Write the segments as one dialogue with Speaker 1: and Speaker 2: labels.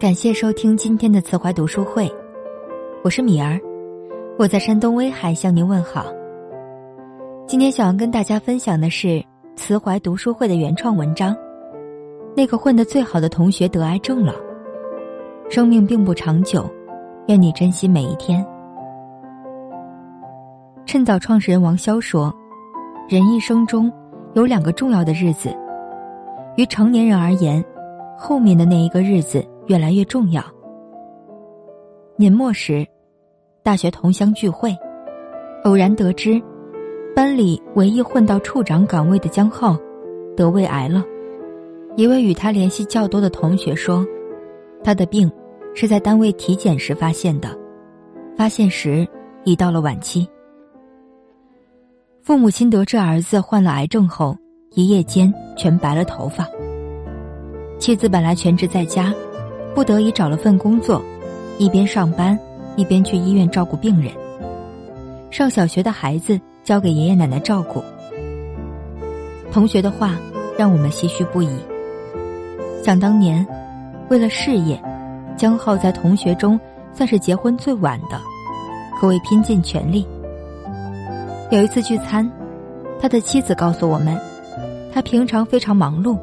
Speaker 1: 感谢收听今天的慈怀读书会，我是米儿，我在山东威海向您问好。今天想要跟大家分享的是慈怀读书会的原创文章。那个混得最好的同学得癌症了，生命并不长久，愿你珍惜每一天。趁早创始人王潇说：“人一生中有两个重要的日子，于成年人而言，后面的那一个日子。”越来越重要。年末时，大学同乡聚会，偶然得知，班里唯一混到处长岗位的江浩得胃癌了。一位与他联系较多的同学说，他的病是在单位体检时发现的，发现时已到了晚期。父母亲得知儿子患了癌症后，一夜间全白了头发。妻子本来全职在家。不得已找了份工作，一边上班，一边去医院照顾病人。上小学的孩子交给爷爷奶奶照顾。同学的话让我们唏嘘不已。想当年，为了事业，江浩在同学中算是结婚最晚的，可谓拼尽全力。有一次聚餐，他的妻子告诉我们，他平常非常忙碌，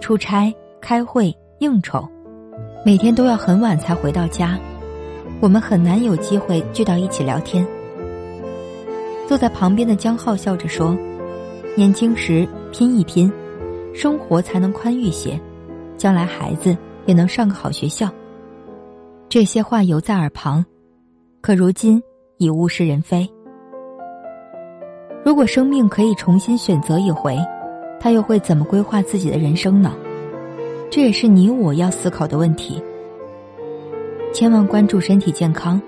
Speaker 1: 出差、开会、应酬。每天都要很晚才回到家，我们很难有机会聚到一起聊天。坐在旁边的江浩笑着说：“年轻时拼一拼，生活才能宽裕些，将来孩子也能上个好学校。”这些话犹在耳旁，可如今已物是人非。如果生命可以重新选择一回，他又会怎么规划自己的人生呢？这也是你我要思考的问题。千万关注身体健康。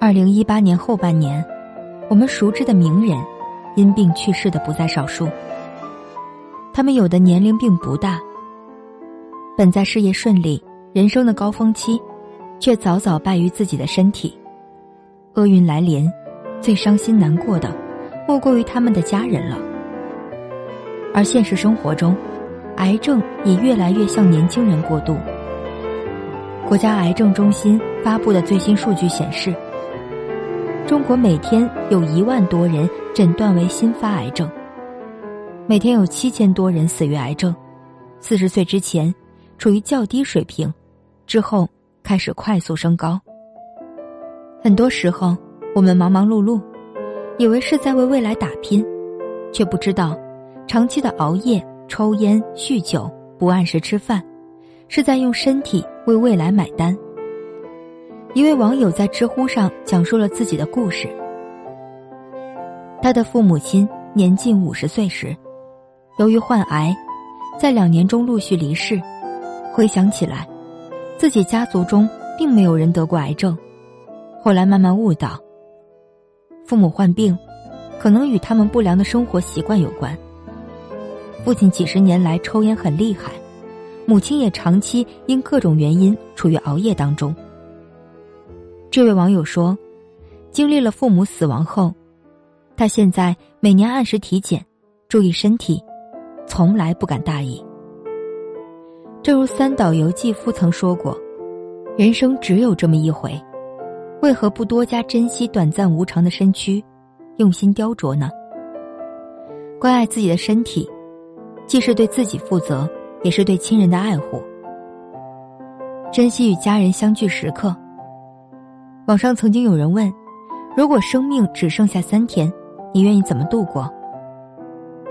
Speaker 1: 二零一八年后半年，我们熟知的名人因病去世的不在少数。他们有的年龄并不大，本在事业顺利、人生的高峰期，却早早败于自己的身体。厄运来临，最伤心难过的，莫过于他们的家人了。而现实生活中，癌症也越来越向年轻人过渡。国家癌症中心发布的最新数据显示，中国每天有一万多人诊断为新发癌症，每天有七千多人死于癌症。四十岁之前处于较低水平，之后开始快速升高。很多时候，我们忙忙碌碌，以为是在为未来打拼，却不知道长期的熬夜。抽烟、酗酒、不按时吃饭，是在用身体为未来买单。一位网友在知乎上讲述了自己的故事：他的父母亲年近五十岁时，由于患癌，在两年中陆续离世。回想起来，自己家族中并没有人得过癌症。后来慢慢悟到，父母患病，可能与他们不良的生活习惯有关。父亲几十年来抽烟很厉害，母亲也长期因各种原因处于熬夜当中。这位网友说：“经历了父母死亡后，他现在每年按时体检，注意身体，从来不敢大意。”正如三岛由纪夫曾说过：“人生只有这么一回，为何不多加珍惜短暂无常的身躯，用心雕琢呢？关爱自己的身体。”既是对自己负责，也是对亲人的爱护。珍惜与家人相聚时刻。网上曾经有人问：“如果生命只剩下三天，你愿意怎么度过？”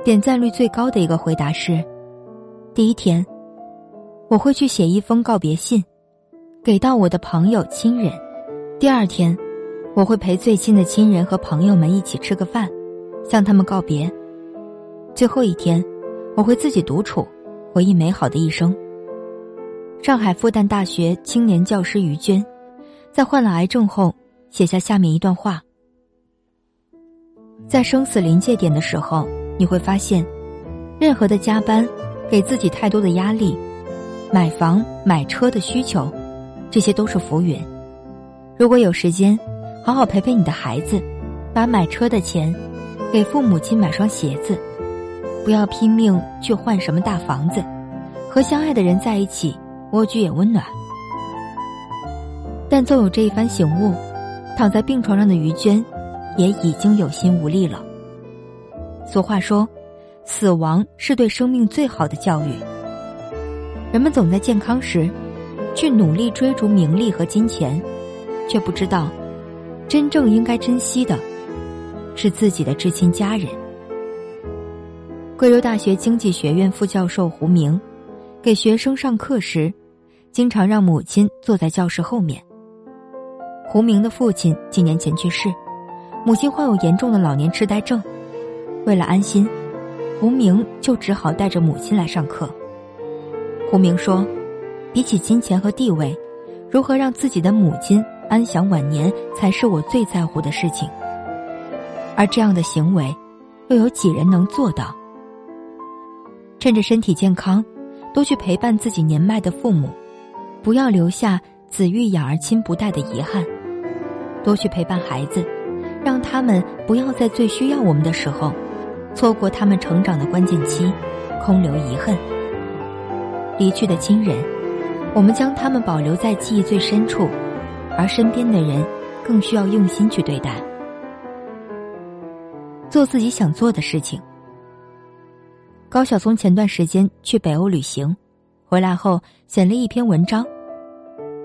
Speaker 1: 点赞率最高的一个回答是：“第一天，我会去写一封告别信，给到我的朋友亲人；第二天，我会陪最亲的亲人和朋友们一起吃个饭，向他们告别；最后一天。”我会自己独处，回忆美好的一生。上海复旦大学青年教师于娟，在患了癌症后，写下下面一段话：在生死临界点的时候，你会发现，任何的加班，给自己太多的压力，买房买车的需求，这些都是浮云。如果有时间，好好陪陪你的孩子，把买车的钱，给父母亲买双鞋子。不要拼命去换什么大房子，和相爱的人在一起，蜗居也温暖。但纵有这一番醒悟，躺在病床上的于娟，也已经有心无力了。俗话说，死亡是对生命最好的教育。人们总在健康时，去努力追逐名利和金钱，却不知道，真正应该珍惜的，是自己的至亲家人。贵州大学经济学院副教授胡明，给学生上课时，经常让母亲坐在教室后面。胡明的父亲几年前去世，母亲患有严重的老年痴呆症。为了安心，胡明就只好带着母亲来上课。胡明说：“比起金钱和地位，如何让自己的母亲安享晚年，才是我最在乎的事情。而这样的行为，又有几人能做到？趁着身体健康，多去陪伴自己年迈的父母，不要留下子欲养而亲不待的遗憾。多去陪伴孩子，让他们不要在最需要我们的时候。”错过他们成长的关键期，空留遗恨。离去的亲人，我们将他们保留在记忆最深处，而身边的人，更需要用心去对待。做自己想做的事情。高晓松前段时间去北欧旅行，回来后写了一篇文章。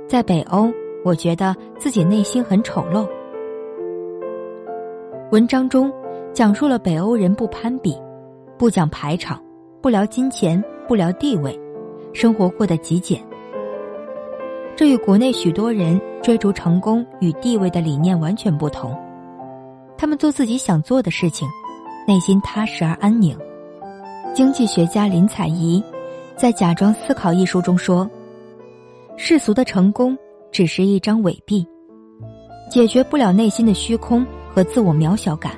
Speaker 1: 在北欧，我觉得自己内心很丑陋。文章中。讲述了北欧人不攀比，不讲排场，不聊金钱，不聊地位，生活过得极简。这与国内许多人追逐成功与地位的理念完全不同。他们做自己想做的事情，内心踏实而安宁。经济学家林采宜在《假装思考》一书中说：“世俗的成功只是一张伪币，解决不了内心的虚空和自我渺小感。”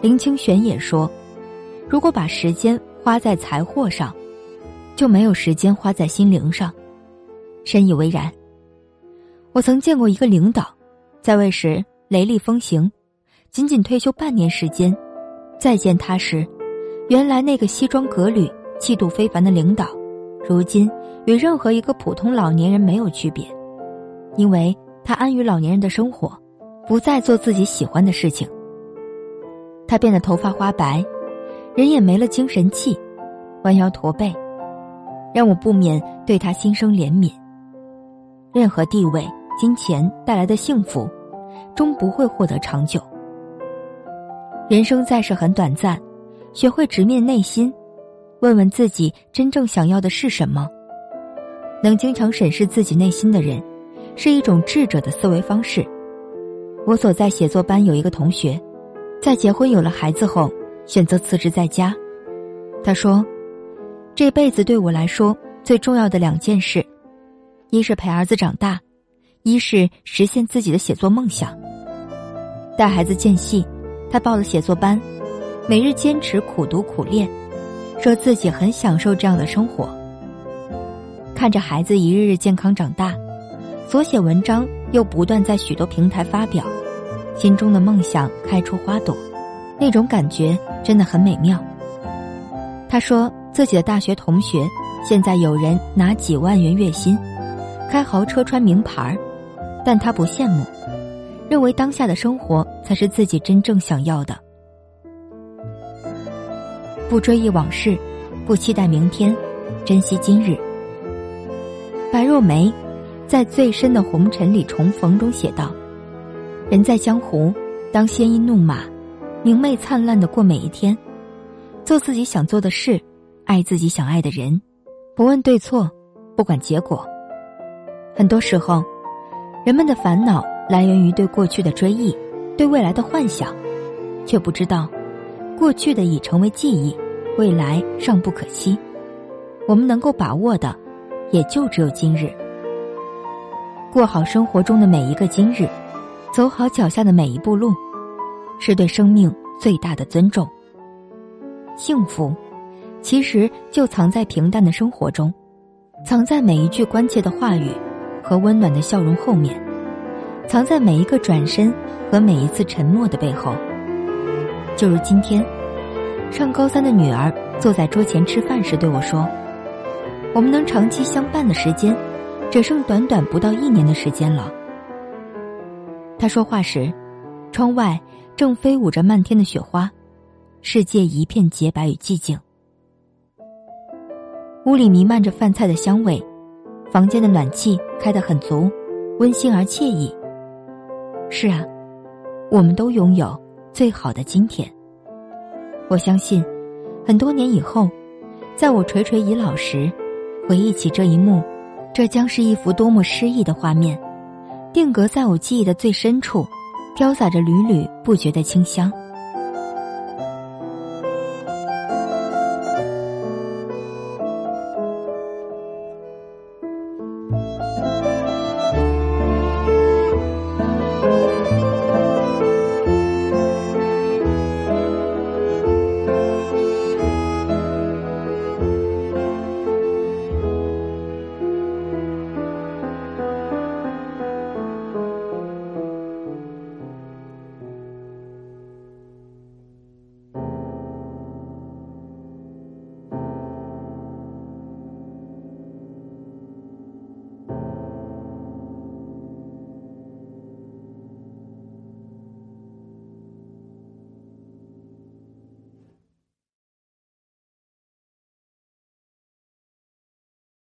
Speaker 1: 林清玄也说：“如果把时间花在财货上，就没有时间花在心灵上。”深以为然。我曾见过一个领导，在位时雷厉风行，仅仅退休半年时间，再见他时，原来那个西装革履、气度非凡的领导，如今与任何一个普通老年人没有区别，因为他安于老年人的生活，不再做自己喜欢的事情。他变得头发花白，人也没了精神气，弯腰驼背，让我不免对他心生怜悯。任何地位、金钱带来的幸福，终不会获得长久。人生在世很短暂，学会直面内心，问问自己真正想要的是什么。能经常审视自己内心的人，是一种智者的思维方式。我所在写作班有一个同学。在结婚有了孩子后，选择辞职在家。他说：“这辈子对我来说最重要的两件事，一是陪儿子长大，一是实现自己的写作梦想。”带孩子间隙，他报了写作班，每日坚持苦读苦练，说自己很享受这样的生活。看着孩子一日日健康长大，所写文章又不断在许多平台发表。心中的梦想开出花朵，那种感觉真的很美妙。他说自己的大学同学现在有人拿几万元月薪，开豪车穿名牌但他不羡慕，认为当下的生活才是自己真正想要的。不追忆往事，不期待明天，珍惜今日。白若梅在《最深的红尘里重逢》中写道。人在江湖，当鲜衣怒马，明媚灿烂的过每一天，做自己想做的事，爱自己想爱的人，不问对错，不管结果。很多时候，人们的烦恼来源于对过去的追忆，对未来的幻想，却不知道，过去的已成为记忆，未来尚不可期。我们能够把握的，也就只有今日。过好生活中的每一个今日。走好脚下的每一步路，是对生命最大的尊重。幸福，其实就藏在平淡的生活中，藏在每一句关切的话语和温暖的笑容后面，藏在每一个转身和每一次沉默的背后。就如今天，上高三的女儿坐在桌前吃饭时对我说：“我们能长期相伴的时间，只剩短短不到一年的时间了。他说话时，窗外正飞舞着漫天的雪花，世界一片洁白与寂静。屋里弥漫着饭菜的香味，房间的暖气开得很足，温馨而惬意。是啊，我们都拥有最好的今天。我相信，很多年以后，在我垂垂已老时，回忆起这一幕，这将是一幅多么诗意的画面，定格在我记忆的最深处，飘洒着缕缕不绝的清香。